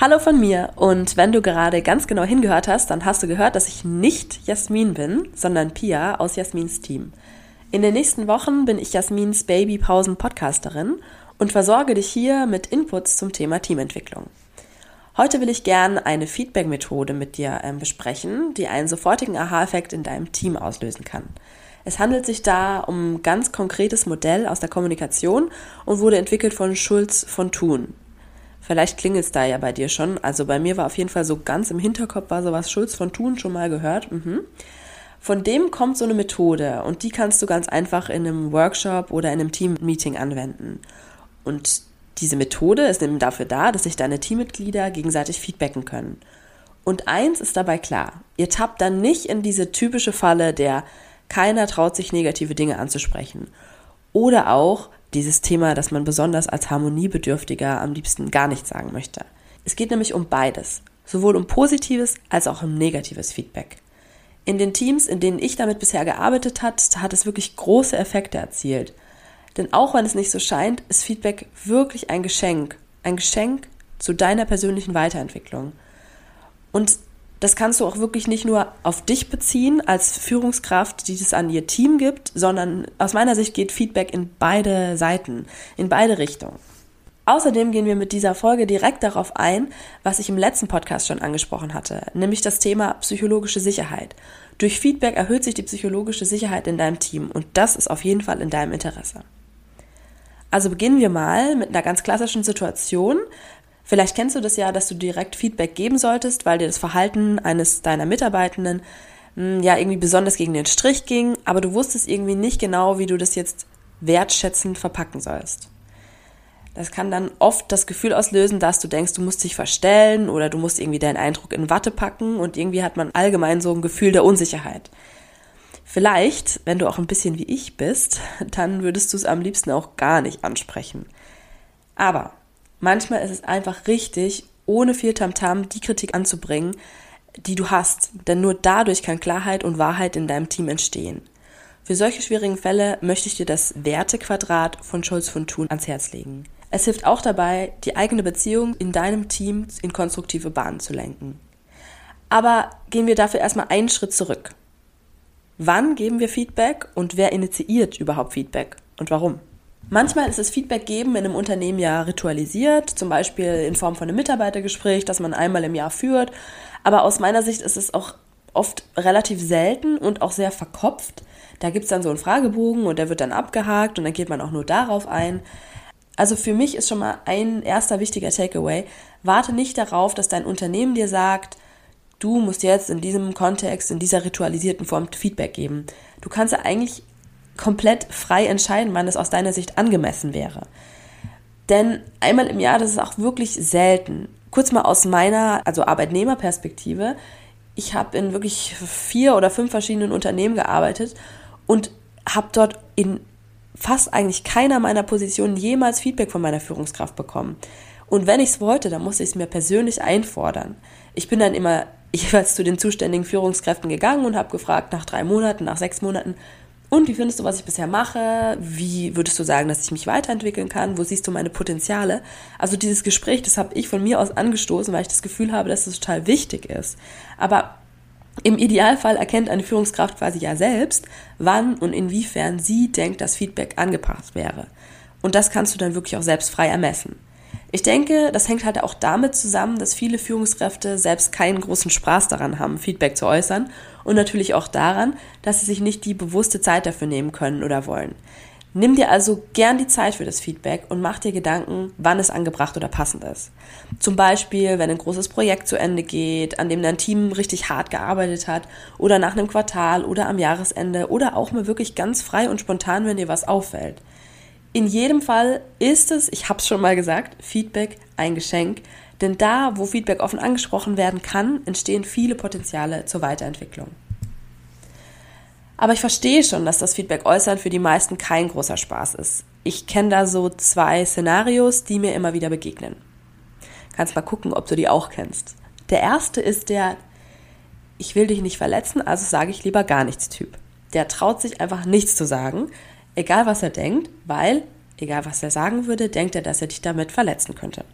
Hallo von mir und wenn du gerade ganz genau hingehört hast, dann hast du gehört, dass ich nicht Jasmin bin, sondern Pia aus Jasmins Team. In den nächsten Wochen bin ich Jasmins Babypausen-Podcasterin und versorge dich hier mit Inputs zum Thema Teamentwicklung. Heute will ich gern eine Feedback-Methode mit dir äh, besprechen, die einen sofortigen Aha-Effekt in deinem Team auslösen kann. Es handelt sich da um ein ganz konkretes Modell aus der Kommunikation und wurde entwickelt von Schulz von Thun. Vielleicht klingelt es da ja bei dir schon. Also bei mir war auf jeden Fall so ganz im Hinterkopf war sowas Schulz von Thun schon mal gehört. Mhm. Von dem kommt so eine Methode und die kannst du ganz einfach in einem Workshop oder in einem Team-Meeting anwenden. Und diese Methode ist eben dafür da, dass sich deine Teammitglieder gegenseitig feedbacken können. Und eins ist dabei klar, ihr tappt dann nicht in diese typische Falle der keiner traut sich negative Dinge anzusprechen. Oder auch, dieses Thema, dass man besonders als Harmoniebedürftiger am liebsten gar nichts sagen möchte. Es geht nämlich um beides, sowohl um positives als auch um negatives Feedback. In den Teams, in denen ich damit bisher gearbeitet hat, hat es wirklich große Effekte erzielt. Denn auch wenn es nicht so scheint, ist Feedback wirklich ein Geschenk, ein Geschenk zu deiner persönlichen Weiterentwicklung. Und das kannst du auch wirklich nicht nur auf dich beziehen als Führungskraft, die das an ihr Team gibt, sondern aus meiner Sicht geht Feedback in beide Seiten, in beide Richtungen. Außerdem gehen wir mit dieser Folge direkt darauf ein, was ich im letzten Podcast schon angesprochen hatte, nämlich das Thema psychologische Sicherheit. Durch Feedback erhöht sich die psychologische Sicherheit in deinem Team und das ist auf jeden Fall in deinem Interesse. Also beginnen wir mal mit einer ganz klassischen Situation, Vielleicht kennst du das ja, dass du direkt Feedback geben solltest, weil dir das Verhalten eines deiner Mitarbeitenden hm, ja irgendwie besonders gegen den Strich ging, aber du wusstest irgendwie nicht genau, wie du das jetzt wertschätzend verpacken sollst. Das kann dann oft das Gefühl auslösen, dass du denkst, du musst dich verstellen oder du musst irgendwie deinen Eindruck in Watte packen und irgendwie hat man allgemein so ein Gefühl der Unsicherheit. Vielleicht, wenn du auch ein bisschen wie ich bist, dann würdest du es am liebsten auch gar nicht ansprechen. Aber Manchmal ist es einfach richtig, ohne viel Tamtam die Kritik anzubringen, die du hast, denn nur dadurch kann Klarheit und Wahrheit in deinem Team entstehen. Für solche schwierigen Fälle möchte ich dir das Wertequadrat von Scholz von Thun ans Herz legen. Es hilft auch dabei, die eigene Beziehung in deinem Team in konstruktive Bahnen zu lenken. Aber gehen wir dafür erstmal einen Schritt zurück. Wann geben wir Feedback und wer initiiert überhaupt Feedback und warum? Manchmal ist das Feedback geben in einem Unternehmen ja ritualisiert, zum Beispiel in Form von einem Mitarbeitergespräch, das man einmal im Jahr führt. Aber aus meiner Sicht ist es auch oft relativ selten und auch sehr verkopft. Da gibt es dann so einen Fragebogen und der wird dann abgehakt und dann geht man auch nur darauf ein. Also für mich ist schon mal ein erster wichtiger Takeaway, warte nicht darauf, dass dein Unternehmen dir sagt, du musst jetzt in diesem Kontext, in dieser ritualisierten Form Feedback geben. Du kannst ja eigentlich komplett frei entscheiden, wann es aus deiner Sicht angemessen wäre. Denn einmal im Jahr, das ist auch wirklich selten. Kurz mal aus meiner, also Arbeitnehmerperspektive. Ich habe in wirklich vier oder fünf verschiedenen Unternehmen gearbeitet und habe dort in fast eigentlich keiner meiner Positionen jemals Feedback von meiner Führungskraft bekommen. Und wenn ich es wollte, dann musste ich es mir persönlich einfordern. Ich bin dann immer jeweils zu den zuständigen Führungskräften gegangen und habe gefragt nach drei Monaten, nach sechs Monaten, und wie findest du, was ich bisher mache? Wie würdest du sagen, dass ich mich weiterentwickeln kann? Wo siehst du meine Potenziale? Also dieses Gespräch, das habe ich von mir aus angestoßen, weil ich das Gefühl habe, dass es total wichtig ist. Aber im Idealfall erkennt eine Führungskraft quasi ja selbst, wann und inwiefern sie denkt, dass Feedback angepasst wäre. Und das kannst du dann wirklich auch selbst frei ermessen. Ich denke, das hängt halt auch damit zusammen, dass viele Führungskräfte selbst keinen großen Spaß daran haben, Feedback zu äußern und natürlich auch daran, dass sie sich nicht die bewusste Zeit dafür nehmen können oder wollen. Nimm dir also gern die Zeit für das Feedback und mach dir Gedanken, wann es angebracht oder passend ist. Zum Beispiel, wenn ein großes Projekt zu Ende geht, an dem dein Team richtig hart gearbeitet hat, oder nach einem Quartal oder am Jahresende oder auch mal wirklich ganz frei und spontan, wenn dir was auffällt. In jedem Fall ist es, ich habe es schon mal gesagt, Feedback ein Geschenk, denn da, wo Feedback offen angesprochen werden kann, entstehen viele Potenziale zur Weiterentwicklung. Aber ich verstehe schon, dass das Feedback äußern für die meisten kein großer Spaß ist. Ich kenne da so zwei Szenarios, die mir immer wieder begegnen. Kannst mal gucken, ob du die auch kennst. Der erste ist der Ich will dich nicht verletzen, also sage ich lieber gar nichts Typ. Der traut sich einfach nichts zu sagen, egal was er denkt, weil, egal was er sagen würde, denkt er, dass er dich damit verletzen könnte.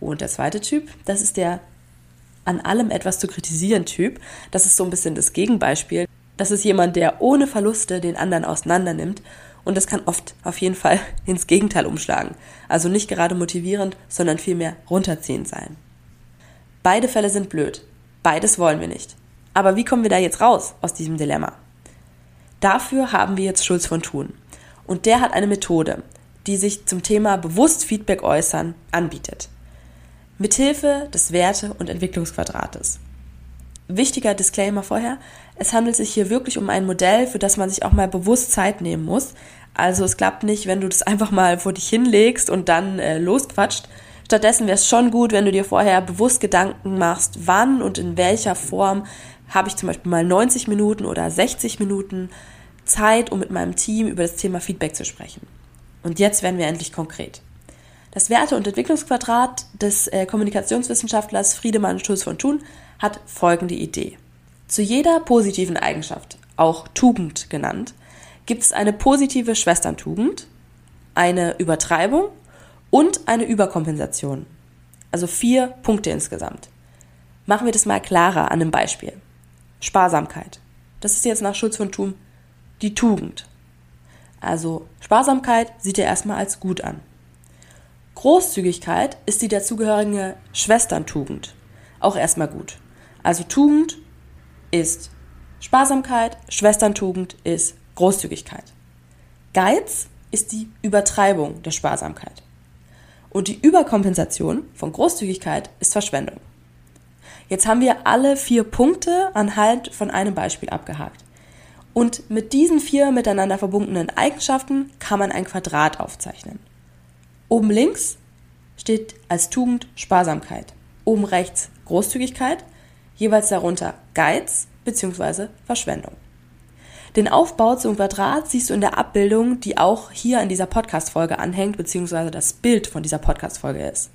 Und der zweite Typ, das ist der an allem etwas zu kritisieren Typ. Das ist so ein bisschen das Gegenbeispiel. Das ist jemand, der ohne Verluste den anderen auseinander nimmt. Und das kann oft auf jeden Fall ins Gegenteil umschlagen. Also nicht gerade motivierend, sondern vielmehr runterziehend sein. Beide Fälle sind blöd. Beides wollen wir nicht. Aber wie kommen wir da jetzt raus aus diesem Dilemma? Dafür haben wir jetzt Schulz von Thun. Und der hat eine Methode, die sich zum Thema bewusst Feedback äußern anbietet mithilfe des Werte- und Entwicklungsquadrates. Wichtiger Disclaimer vorher, es handelt sich hier wirklich um ein Modell, für das man sich auch mal bewusst Zeit nehmen muss. Also es klappt nicht, wenn du das einfach mal vor dich hinlegst und dann äh, losquatscht. Stattdessen wäre es schon gut, wenn du dir vorher bewusst Gedanken machst, wann und in welcher Form habe ich zum Beispiel mal 90 Minuten oder 60 Minuten Zeit, um mit meinem Team über das Thema Feedback zu sprechen. Und jetzt werden wir endlich konkret. Das Werte- und Entwicklungsquadrat des äh, Kommunikationswissenschaftlers Friedemann Schulz von Thun hat folgende Idee. Zu jeder positiven Eigenschaft, auch Tugend genannt, gibt es eine positive Schwesterntugend, eine Übertreibung und eine Überkompensation. Also vier Punkte insgesamt. Machen wir das mal klarer an einem Beispiel. Sparsamkeit. Das ist jetzt nach Schulz von Thun die Tugend. Also Sparsamkeit sieht er erstmal als gut an. Großzügigkeit ist die dazugehörige Schwesterntugend. Auch erstmal gut. Also Tugend ist Sparsamkeit, Schwesterntugend ist Großzügigkeit. Geiz ist die Übertreibung der Sparsamkeit. Und die Überkompensation von Großzügigkeit ist Verschwendung. Jetzt haben wir alle vier Punkte anhand von einem Beispiel abgehakt. Und mit diesen vier miteinander verbundenen Eigenschaften kann man ein Quadrat aufzeichnen. Oben links steht als Tugend Sparsamkeit. Oben rechts Großzügigkeit, jeweils darunter Geiz bzw. Verschwendung. Den Aufbau zum Quadrat siehst du in der Abbildung, die auch hier in dieser Podcast-Folge anhängt, bzw. das Bild von dieser Podcast-Folge ist.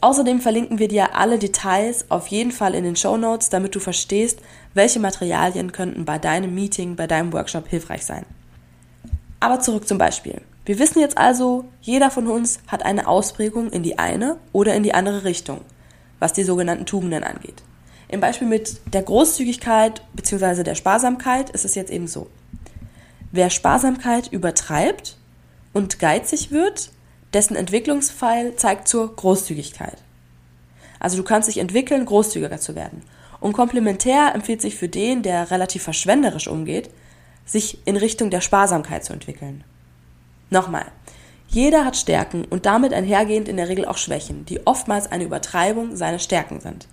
Außerdem verlinken wir dir alle Details auf jeden Fall in den Show Notes, damit du verstehst, welche Materialien könnten bei deinem Meeting, bei deinem Workshop hilfreich sein. Aber zurück zum Beispiel. Wir wissen jetzt also, jeder von uns hat eine Ausprägung in die eine oder in die andere Richtung, was die sogenannten Tugenden angeht. Im Beispiel mit der Großzügigkeit bzw. der Sparsamkeit ist es jetzt eben so. Wer Sparsamkeit übertreibt und geizig wird, dessen Entwicklungspfeil zeigt zur Großzügigkeit. Also du kannst dich entwickeln, großzügiger zu werden. Und komplementär empfiehlt sich für den, der relativ verschwenderisch umgeht, sich in Richtung der Sparsamkeit zu entwickeln. Nochmal. Jeder hat Stärken und damit einhergehend in der Regel auch Schwächen, die oftmals eine Übertreibung seiner Stärken sind.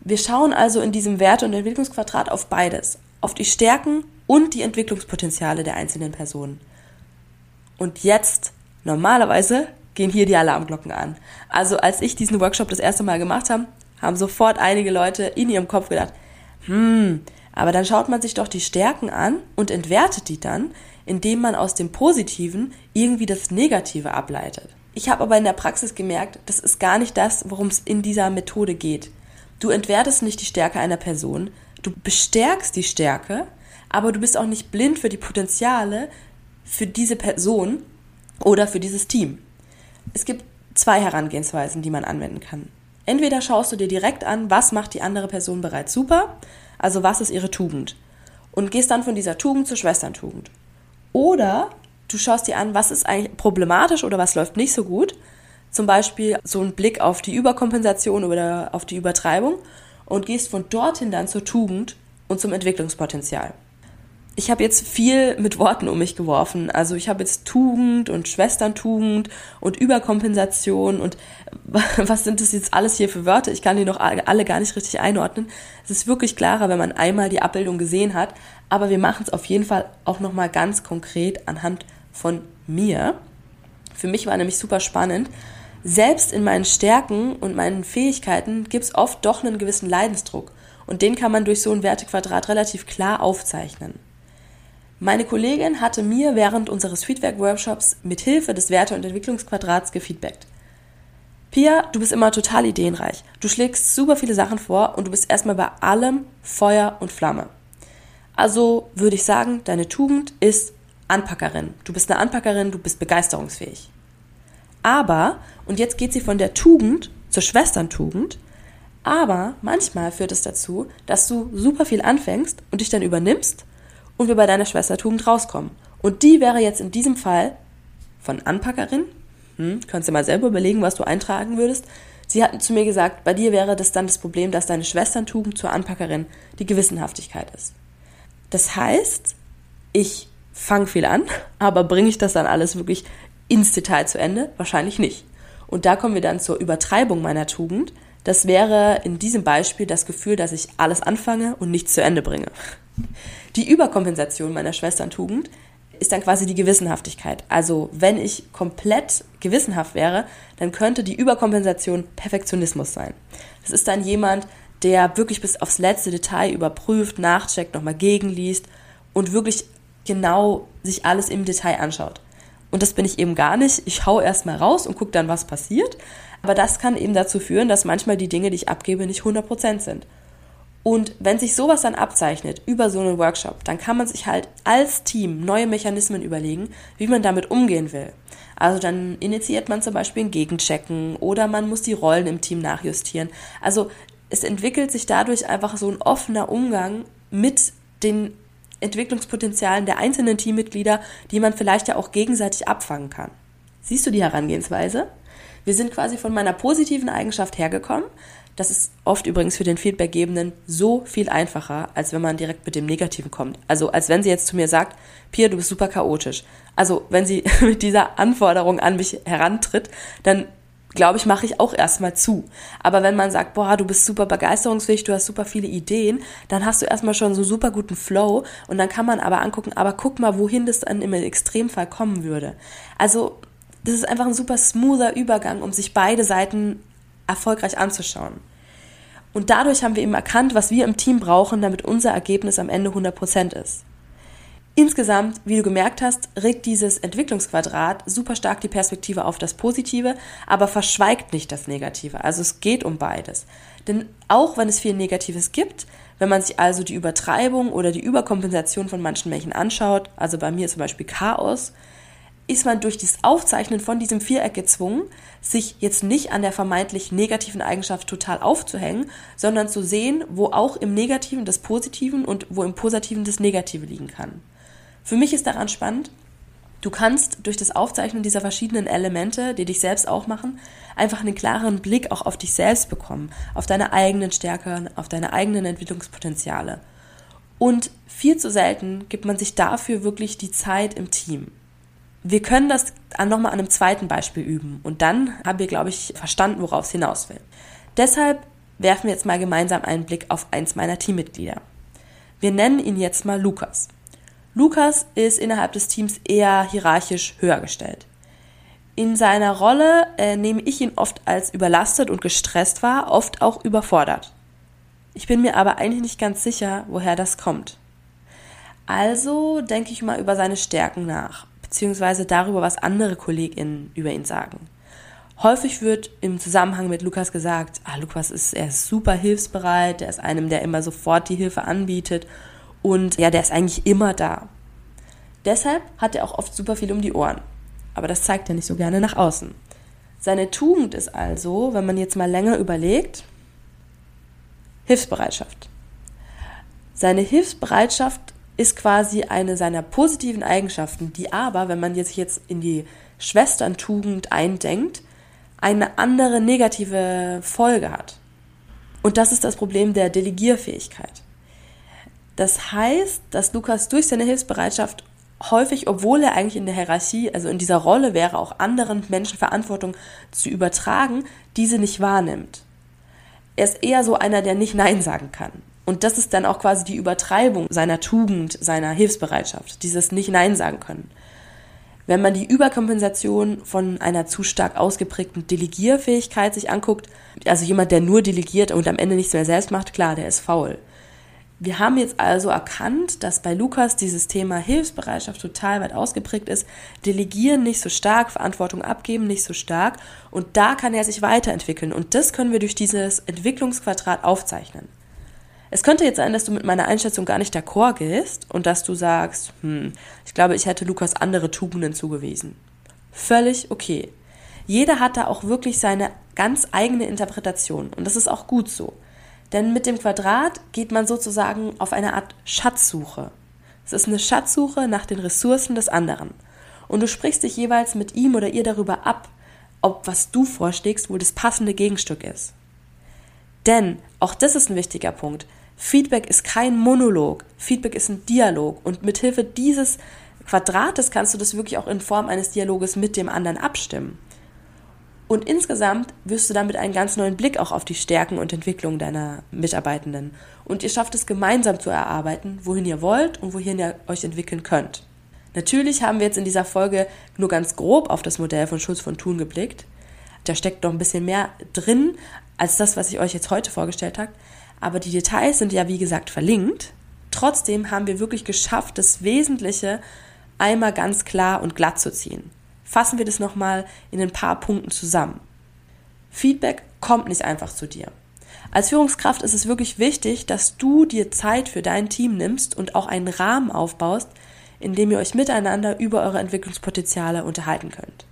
Wir schauen also in diesem Werte- und Entwicklungsquadrat auf beides, auf die Stärken und die Entwicklungspotenziale der einzelnen Personen. Und jetzt, normalerweise, gehen hier die Alarmglocken an. Also als ich diesen Workshop das erste Mal gemacht habe, haben sofort einige Leute in ihrem Kopf gedacht, hm, aber dann schaut man sich doch die Stärken an und entwertet die dann, indem man aus dem Positiven irgendwie das Negative ableitet. Ich habe aber in der Praxis gemerkt, das ist gar nicht das, worum es in dieser Methode geht. Du entwertest nicht die Stärke einer Person, du bestärkst die Stärke, aber du bist auch nicht blind für die Potenziale für diese Person oder für dieses Team. Es gibt zwei Herangehensweisen, die man anwenden kann. Entweder schaust du dir direkt an, was macht die andere Person bereits super, also was ist ihre Tugend, und gehst dann von dieser Tugend zur Schwesterntugend. Oder du schaust dir an, was ist eigentlich problematisch oder was läuft nicht so gut. Zum Beispiel so ein Blick auf die Überkompensation oder auf die Übertreibung und gehst von dorthin dann zur Tugend und zum Entwicklungspotenzial. Ich habe jetzt viel mit Worten um mich geworfen. Also ich habe jetzt Tugend und Schwesterntugend und Überkompensation und was sind das jetzt alles hier für Wörter? Ich kann die noch alle gar nicht richtig einordnen. Es ist wirklich klarer, wenn man einmal die Abbildung gesehen hat. Aber wir machen es auf jeden Fall auch nochmal ganz konkret anhand von mir. Für mich war nämlich super spannend. Selbst in meinen Stärken und meinen Fähigkeiten gibt es oft doch einen gewissen Leidensdruck. Und den kann man durch so ein Wertequadrat relativ klar aufzeichnen. Meine Kollegin hatte mir während unseres Feedback-Workshops mit Hilfe des Werte- und Entwicklungsquadrats gefeedbackt. Pia, du bist immer total ideenreich. Du schlägst super viele Sachen vor und du bist erstmal bei allem Feuer und Flamme. Also würde ich sagen, deine Tugend ist Anpackerin. Du bist eine Anpackerin, du bist begeisterungsfähig. Aber, und jetzt geht sie von der Tugend zur Schwesterntugend, aber manchmal führt es dazu, dass du super viel anfängst und dich dann übernimmst und wir bei deiner Schwestertugend rauskommen. Und die wäre jetzt in diesem Fall von Anpackerin. Hm, kannst du mal selber überlegen, was du eintragen würdest. Sie hatten zu mir gesagt, bei dir wäre das dann das Problem, dass deine Schwesterntugend zur Anpackerin die Gewissenhaftigkeit ist. Das heißt, ich fange viel an, aber bringe ich das dann alles wirklich ins Detail zu Ende? Wahrscheinlich nicht. Und da kommen wir dann zur Übertreibung meiner Tugend. Das wäre in diesem Beispiel das Gefühl, dass ich alles anfange und nichts zu Ende bringe. Die Überkompensation meiner Schwesterntugend ist dann quasi die Gewissenhaftigkeit. Also wenn ich komplett gewissenhaft wäre, dann könnte die Überkompensation Perfektionismus sein. Das ist dann jemand, der wirklich bis aufs letzte Detail überprüft, nachcheckt, nochmal gegenliest und wirklich genau sich alles im Detail anschaut. Und das bin ich eben gar nicht. Ich hau erstmal raus und gucke dann, was passiert. Aber das kann eben dazu führen, dass manchmal die Dinge, die ich abgebe, nicht 100% sind. Und wenn sich sowas dann abzeichnet über so einen Workshop, dann kann man sich halt als Team neue Mechanismen überlegen, wie man damit umgehen will. Also dann initiiert man zum Beispiel ein Gegenchecken oder man muss die Rollen im Team nachjustieren. Also es entwickelt sich dadurch einfach so ein offener Umgang mit den Entwicklungspotenzialen der einzelnen Teammitglieder, die man vielleicht ja auch gegenseitig abfangen kann. Siehst du die Herangehensweise? Wir sind quasi von meiner positiven Eigenschaft hergekommen, das ist oft übrigens für den Feedbackgebenden so viel einfacher, als wenn man direkt mit dem Negativen kommt. Also als wenn sie jetzt zu mir sagt, Pia, du bist super chaotisch. Also wenn sie mit dieser Anforderung an mich herantritt, dann glaube ich, mache ich auch erstmal zu. Aber wenn man sagt, boah, du bist super begeisterungsfähig, du hast super viele Ideen, dann hast du erstmal schon so super guten Flow und dann kann man aber angucken, aber guck mal, wohin das dann im Extremfall kommen würde. Also das ist einfach ein super smoother Übergang, um sich beide Seiten erfolgreich anzuschauen. Und dadurch haben wir eben erkannt, was wir im Team brauchen, damit unser Ergebnis am Ende 100% ist. Insgesamt, wie du gemerkt hast, regt dieses Entwicklungsquadrat super stark die Perspektive auf das Positive, aber verschweigt nicht das Negative. Also es geht um beides. Denn auch wenn es viel Negatives gibt, wenn man sich also die Übertreibung oder die Überkompensation von manchen Menschen anschaut, also bei mir zum Beispiel Chaos, ist man durch das Aufzeichnen von diesem Viereck gezwungen, sich jetzt nicht an der vermeintlich negativen Eigenschaft total aufzuhängen, sondern zu sehen, wo auch im Negativen das Positiven und wo im Positiven das Negative liegen kann. Für mich ist daran spannend, du kannst durch das Aufzeichnen dieser verschiedenen Elemente, die dich selbst auch machen, einfach einen klaren Blick auch auf dich selbst bekommen, auf deine eigenen Stärken, auf deine eigenen Entwicklungspotenziale. Und viel zu selten gibt man sich dafür wirklich die Zeit im Team. Wir können das nochmal an einem zweiten Beispiel üben und dann haben wir, glaube ich, verstanden, worauf es hinaus will. Deshalb werfen wir jetzt mal gemeinsam einen Blick auf eins meiner Teammitglieder. Wir nennen ihn jetzt mal Lukas. Lukas ist innerhalb des Teams eher hierarchisch höher gestellt. In seiner Rolle äh, nehme ich ihn oft als überlastet und gestresst wahr, oft auch überfordert. Ich bin mir aber eigentlich nicht ganz sicher, woher das kommt. Also denke ich mal über seine Stärken nach beziehungsweise darüber, was andere KollegInnen über ihn sagen. Häufig wird im Zusammenhang mit Lukas gesagt, ah, Lukas ist, er ist super hilfsbereit, der ist einem, der immer sofort die Hilfe anbietet und ja, der ist eigentlich immer da. Deshalb hat er auch oft super viel um die Ohren. Aber das zeigt er nicht so gerne nach außen. Seine Tugend ist also, wenn man jetzt mal länger überlegt, Hilfsbereitschaft. Seine Hilfsbereitschaft ist quasi eine seiner positiven Eigenschaften, die aber, wenn man sich jetzt in die Schwesterntugend eindenkt, eine andere negative Folge hat. Und das ist das Problem der Delegierfähigkeit. Das heißt, dass Lukas durch seine Hilfsbereitschaft häufig, obwohl er eigentlich in der Hierarchie, also in dieser Rolle wäre, auch anderen Menschen Verantwortung zu übertragen, diese nicht wahrnimmt. Er ist eher so einer, der nicht Nein sagen kann. Und das ist dann auch quasi die Übertreibung seiner Tugend, seiner Hilfsbereitschaft, dieses nicht Nein sagen können. Wenn man die Überkompensation von einer zu stark ausgeprägten Delegierfähigkeit sich anguckt, also jemand, der nur delegiert und am Ende nichts mehr selbst macht, klar, der ist faul. Wir haben jetzt also erkannt, dass bei Lukas dieses Thema Hilfsbereitschaft total weit ausgeprägt ist. Delegieren nicht so stark, Verantwortung abgeben nicht so stark. Und da kann er sich weiterentwickeln. Und das können wir durch dieses Entwicklungsquadrat aufzeichnen. Es könnte jetzt sein, dass du mit meiner Einschätzung gar nicht d'accord gehst und dass du sagst, hm, ich glaube, ich hätte Lukas andere Tugenden zugewiesen. Völlig okay. Jeder hat da auch wirklich seine ganz eigene Interpretation und das ist auch gut so. Denn mit dem Quadrat geht man sozusagen auf eine Art Schatzsuche. Es ist eine Schatzsuche nach den Ressourcen des anderen. Und du sprichst dich jeweils mit ihm oder ihr darüber ab, ob was du vorschlägst wohl das passende Gegenstück ist. Denn, auch das ist ein wichtiger Punkt, Feedback ist kein Monolog, Feedback ist ein Dialog und mithilfe dieses Quadrates kannst du das wirklich auch in Form eines Dialoges mit dem anderen abstimmen. Und insgesamt wirst du damit einen ganz neuen Blick auch auf die Stärken und Entwicklung deiner Mitarbeitenden. Und ihr schafft es gemeinsam zu erarbeiten, wohin ihr wollt und wohin ihr euch entwickeln könnt. Natürlich haben wir jetzt in dieser Folge nur ganz grob auf das Modell von Schulz von Thun geblickt. Da steckt noch ein bisschen mehr drin als das, was ich euch jetzt heute vorgestellt habe. Aber die Details sind ja, wie gesagt, verlinkt. Trotzdem haben wir wirklich geschafft, das Wesentliche einmal ganz klar und glatt zu ziehen fassen wir das nochmal in ein paar Punkten zusammen. Feedback kommt nicht einfach zu dir. Als Führungskraft ist es wirklich wichtig, dass du dir Zeit für dein Team nimmst und auch einen Rahmen aufbaust, in dem ihr euch miteinander über eure Entwicklungspotenziale unterhalten könnt.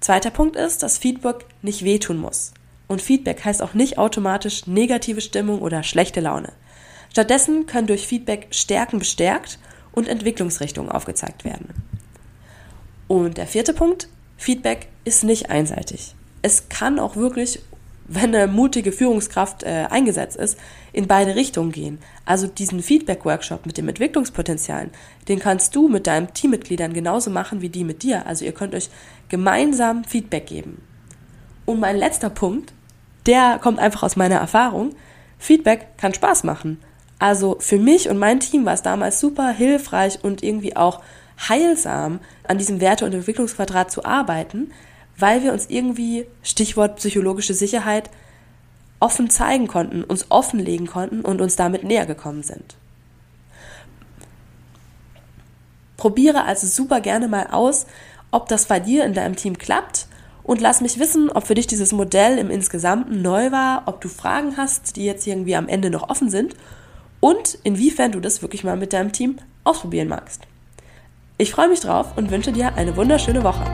Zweiter Punkt ist, dass Feedback nicht wehtun muss. Und Feedback heißt auch nicht automatisch negative Stimmung oder schlechte Laune. Stattdessen können durch Feedback Stärken bestärkt und Entwicklungsrichtungen aufgezeigt werden. Und der vierte Punkt, Feedback ist nicht einseitig. Es kann auch wirklich, wenn eine mutige Führungskraft äh, eingesetzt ist, in beide Richtungen gehen. Also diesen Feedback-Workshop mit dem Entwicklungspotenzialen, den kannst du mit deinen Teammitgliedern genauso machen wie die mit dir. Also ihr könnt euch gemeinsam Feedback geben. Und mein letzter Punkt, der kommt einfach aus meiner Erfahrung. Feedback kann Spaß machen. Also für mich und mein Team war es damals super hilfreich und irgendwie auch heilsam, an diesem Werte- und Entwicklungsquadrat zu arbeiten, weil wir uns irgendwie, Stichwort psychologische Sicherheit, offen zeigen konnten, uns offenlegen konnten und uns damit näher gekommen sind. Probiere also super gerne mal aus, ob das bei dir in deinem Team klappt und lass mich wissen, ob für dich dieses Modell im Insgesamten neu war, ob du Fragen hast, die jetzt irgendwie am Ende noch offen sind und inwiefern du das wirklich mal mit deinem Team ausprobieren magst. Ich freue mich drauf und wünsche dir eine wunderschöne Woche.